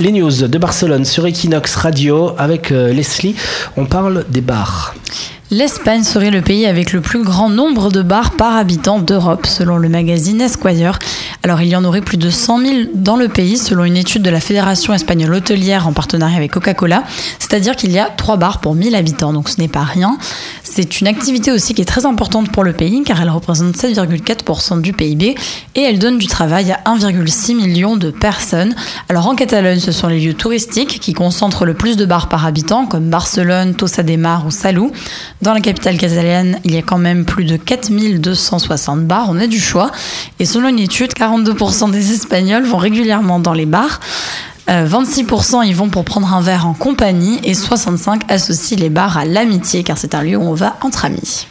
Les news de Barcelone sur Equinox Radio avec euh, Leslie, on parle des bars. L'Espagne serait le pays avec le plus grand nombre de bars par habitant d'Europe, selon le magazine Esquire. Alors il y en aurait plus de 100 000 dans le pays, selon une étude de la Fédération espagnole hôtelière en partenariat avec Coca-Cola. C'est-à-dire qu'il y a 3 bars pour 1000 habitants, donc ce n'est pas rien. C'est une activité aussi qui est très importante pour le pays, car elle représente 7,4% du PIB et elle donne du travail à 1,6 million de personnes. Alors en Catalogne, ce sont les lieux touristiques qui concentrent le plus de bars par habitant, comme Barcelone, Tossa de Mar ou Salou. Dans la capitale catalane, il y a quand même plus de 4260 bars, on a du choix. Et selon une étude, 42% des Espagnols vont régulièrement dans les bars. 26% euh, y vont pour prendre un verre en compagnie et 65% associent les bars à l'amitié car c'est un lieu où on va entre amis.